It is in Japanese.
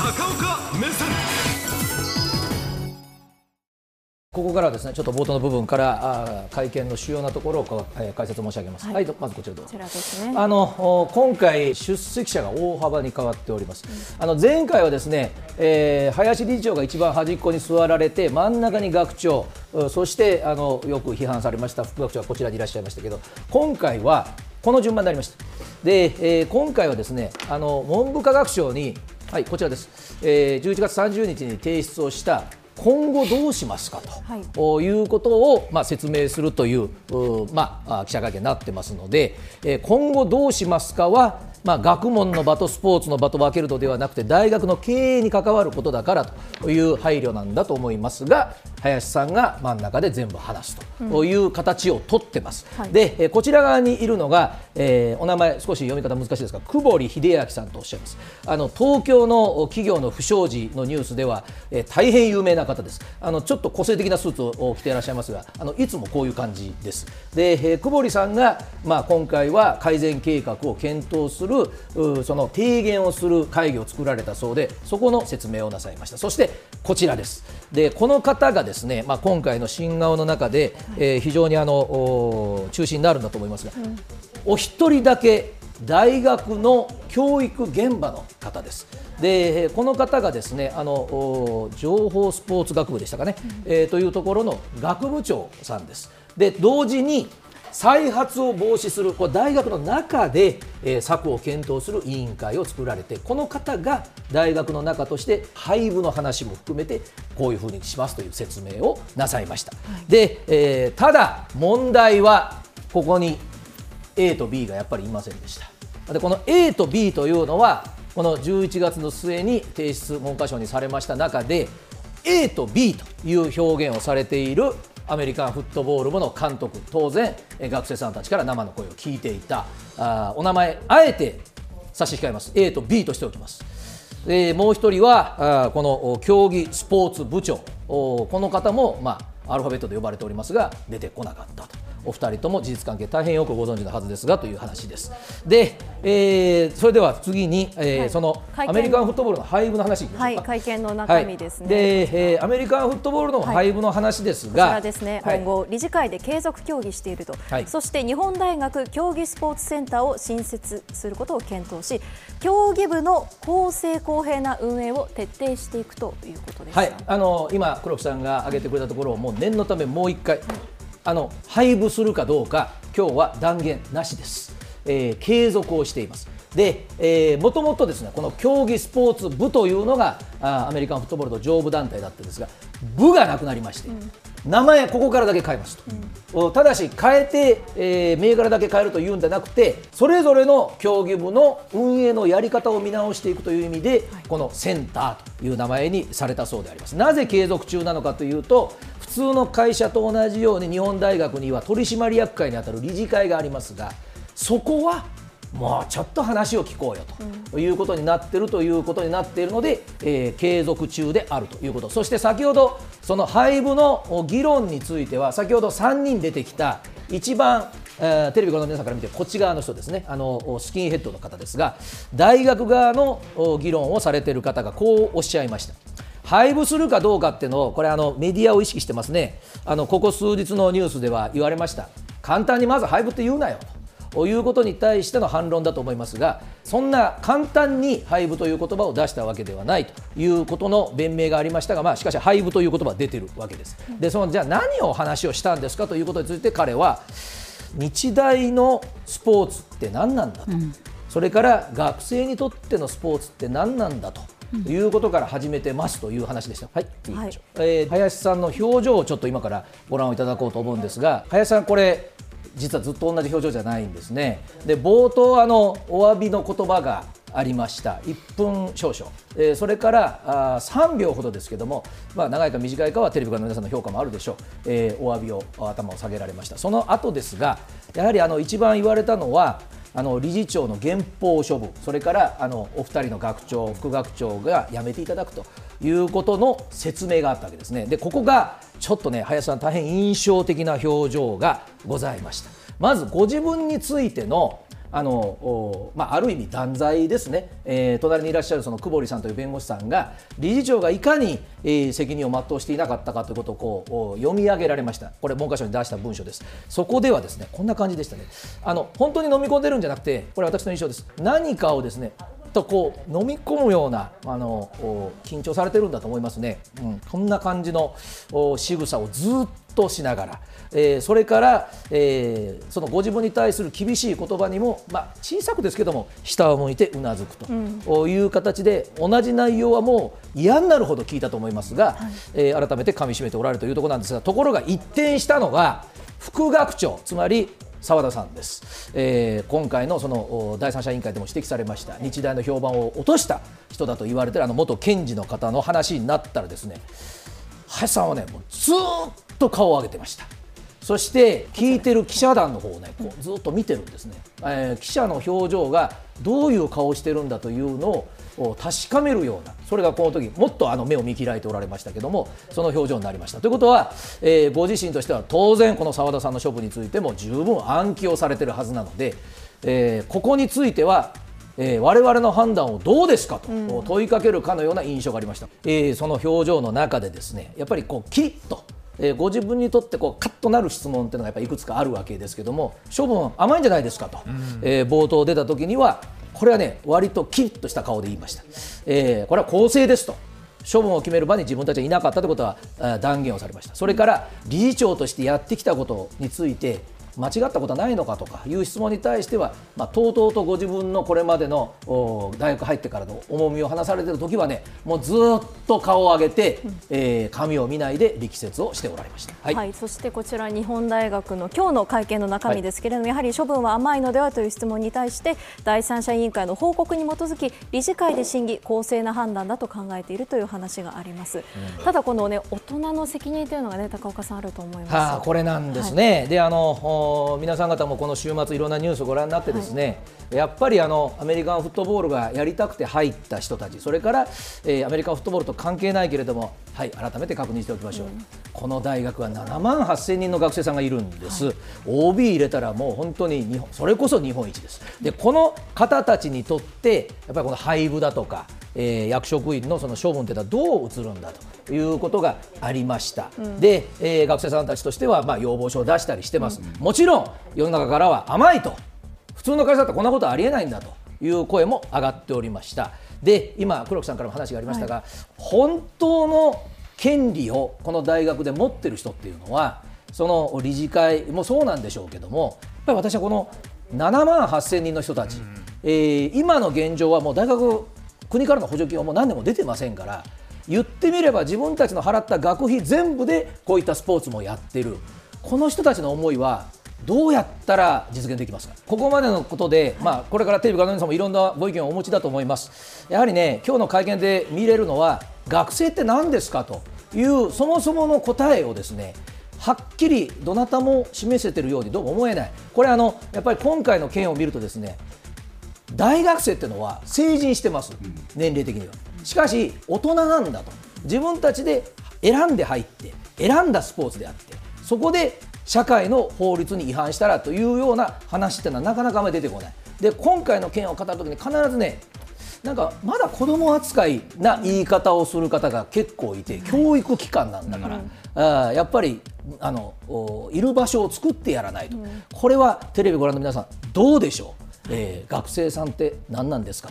高岡目線ここからはですねちょっと冒頭の部分からあー会見の主要なところをえー解説申し上げます。はい、どまずこちらどうぞこち。らですね。あのお今回、出席者が大幅に変わっております、あの前回はですね、えー林理事長が一番端っこに座られて、真ん中に学長、うそしてあのよく批判されました副学長はこちらにいらっしゃいましたけど、今回はこの順番になりました。で、えー今回はですねあの文部科学省に、はい、こちらです、えー11月30日に提出をした今後どうしますかと、はい。ということを、まあ、説明するといううまあ、あ記者会見になってますので、えー今後どうしますかは、まあ、学問の場とスポーツの場と分けるのではなくて大学の経営に関わることだからという配慮なんだと思いますが林さんが真ん中で全部話すという形をとってます。はい。で、えーこちら側にいるのが、えーお名前少し読み方難しいですが久保利秀明さんとおっしゃいます。あの東京の企業の不祥事のニュースでは、えー大変有名な方です。あのちょっと個性的なスーツを着ていらっしゃいますがあのいつもこういう感じです。で、えー久保利さんが、まあ、今回は改善計画を検討するうその提言をする会議を作られたそうでそこの説明をなさいました。そしてこちらです。でこの方がですね、まあ、今回の新顔の中で、えー非常にあのお中心になるんだと思いますが、お一人だけ大学の教育現場の方です。でえーこの方がですねあのお情報スポーツ学部でしたかね、えーというところの学部長さんです。で同時に再発を防止するこれ大学の中で、えー策を検討する委員会を作られてこの方が大学の中として廃部の話も含めてこういうふうにしますという説明をなさいました。で、えーただ問題はここに A と B がやっぱりいませんでした。でこの A と B というのはこの11月の末に提出文科省にされました中で A と B という表現をされているアメリカンフットボール部の監督当然学生さんたちから生の声を聞いていた。あお名前あえて差し控えます。A と B としておきます。でもう1人はあこの競技スポーツ部長。この方も、まあ、アルファベットで呼ばれておりますが出てこなかったと。お二人とも事実関係大変よくご存知のはずですがという話です。で、えーそれでは次に、えーはい。そのアメリカンフットボールの廃部の話はい、会見の中身ですね。はい、で、えーアメリカンフットボールの廃部の話ですこちが、らですね、はい。今後、理事会で継続協議していると、はい。そして日本大学競技スポーツセンターを新設することを検討し、競技部の公正公平な運営を徹底していくということです。はい、あの今、黒木さんが挙げてくれたところをもう念のためもう一回、あの廃部するかどうか、今日は断言なしです、えー継続をしています。で、えーもともとですねこの競技スポーツ部というのがあーアメリカンフットボールの上部団体だったんですが部がなくなりまして、名前ここからだけ変えますと、おただし変えて、えー銘柄だけ変えるというんじゃなくてそれぞれの競技部の運営のやり方を見直していくという意味で、このセンターという名前にされたそうであります。なぜ継続中なのかというと普通の会社と同じように日本大学には取締役会にあたる理事会がありますがそこはもうちょっと話を聞こうよということになっているということになっているので、えー継続中であるということそして先ほどその廃部の議論については先ほど3人出てきた一番、えーテレビご覧の皆さんから見てこっち側の人ですねあのスキンヘッドの方ですが大学側の議論をされている方がこうおっしゃいました。廃部するかどうかっていうのをこれあのメディアを意識してますね。あのここ数日のニュースでは言われました。簡単にまず廃部って言うなよ。ということに対しての反論だと思いますがそんな簡単に廃部という言葉を出したわけではないということの弁明がありましたが、まあ、しかし廃部という言葉は出てるわけです。でそのじゃあ何を話をしたんですかということについて彼は日大のスポーツって何なんだと、それから学生にとってのスポーツって何なんだと。いうことから始めてますという話でした。はい、次行きましょうえー林さんの表情をちょっと今からご覧をいただこうと思うんですが、林さんこれ実はずっと同じ表情じゃないんですね。で冒頭あのお詫びの言葉がありました。1分少々、えーそれからあー3秒ほどですけども、まあ、長いか短いかはテレビからの皆さんの評価もあるでしょう、えーお詫びを頭を下げられました。その後ですがやはりあの一番言われたのはあの理事長の減俸処分それからあのお二人の学長副学長が辞めていただくということの説明があったわけですね。でここがちょっとね林さん大変印象的な表情がございました。まずご自分についてのあのまあ、ある意味、断罪ですね、えー、隣にいらっしゃるその久保利さんという弁護士さんが、理事長がいかに、えー、責任を全うしていなかったかということをこう読み上げられました、これ、文科省に出した文書です、そこではですねこんな感じでしたね、あの本当に飲み込んでるんじゃなくて、これ、私の印象です、何かをですねとこう飲み込むようなあの緊張されてるんだと思いますね、うん、こんな感じの仕草をずっとしながら、えー、それから、えー、そのご自分に対する厳しい言葉にも、まあ、小さくですけども下を向いてうなずくという形で、うん、同じ内容はもう嫌になるほど聞いたと思いますが、はい、えー、改めてかみしめておられるというところなんですがところが一転したのが副学長つまり澤田さんです、えー、今回のその第三者委員会でも指摘されました日大の評判を落とした人だと言われているあの元検事の方の話になったらですね林さんはねもうずっと顔を上げてましたそして聞いてる記者団の方をねこうずっと見てるんですね、えー、記者の表情がどういう顔をしてるんだというのを確かめるようなそれがこの時もっとあの目を見開いておられましたけどもその表情になりました。ということは、えー、ご自身としては当然この澤田さんの処分についても十分暗記をされてるはずなので、えー、ここについてはえー、我々の判断をどうですかと問いかけるかのような印象がありました、えー、その表情の中でですねやっぱりこうキリッとえー、ご自分にとってこうカッとなる質問っていうのがやっぱりいくつかあるわけですけども処分甘いんじゃないですかと、うん、えー、冒頭出た時にはこれはね割とキリッとした顔で言いました、えー、これは公正ですと。処分を決める場に自分たちはいなかったということは断言をされました。それから理事長としてやってきたことについて間違ったことはないのかとかいう質問に対しては、まあ、とうとうとご自分のこれまでの大学入ってからの重みを話されている時はねもうずっと顔を上げて、うん、えー、紙を見ないで力説をしておられました、はい、はい、そしてこちら日本大学の今日の会見の中身ですけれども、はい、やはり処分は甘いのではという質問に対して第三者委員会の報告に基づき理事会で審議公正な判断だと考えているという話があります、うん、ただこのね大人の責任というのがね高岡さんあると思います、はあ、これなんですね、はい、であの皆さん方もこの週末いろんなニュースをご覧になってですね、はい、やっぱりあのアメリカンフットボールがやりたくて入った人たちそれから、えー、アメリカンフットボールと関係ないけれどもはい改めて確認しておきましょう、うん、この大学は7万8000人の学生さんがいるんです、はい、OB 入れたらもう本当に日本それこそ日本一です。でこの方たちにとってやっぱりこの廃部だとかえー、役職員のその処分というのはどう移るんだということがありました、うん、で、えー、学生さんたちとしてはまあ要望書を出したりしてます、うん、もちろん世の中からは甘いと。普通の会社だとこんなことありえないんだという声も上がっておりました。で今黒木さんからも話がありましたが、はい、本当の権利をこの大学で持ってる人っていうのはその理事会もそうなんでしょうけどもやっぱり私はこの7万8000人の人たち、うん、えー、今の現状はもう大学国からの補助金はもう何年も出てませんから言ってみれば自分たちの払った学費全部でこういったスポーツもやってる。この人たちの思いはどうやったら実現できますか。ここまでのことで、まあ、これからテレビの皆さんもいろんなご意見をお持ちだと思います。やはりね今日の会見で見れるのは学生って何ですかというそもそもの答えをですねはっきりどなたも示せているようにどうも思えない、これあのやっぱり今回の件を見るとですね大学生っていうのは成人してます、年齢的には。しかし、大人なんだと、自分たちで選んで入って、選んだスポーツであって、そこで社会の法律に違反したらというような話っていうのはなかなかあまり出てこない。で、今回の件を語るときに必ずね、なんかまだ子供扱いな言い方をする方が結構いて、教育機関なんだから、うん、あやっぱりあのいる場所を作ってやらないと、うん、これはテレビご覧の皆さん、どうでしょう？えー、学生さんって何なんですか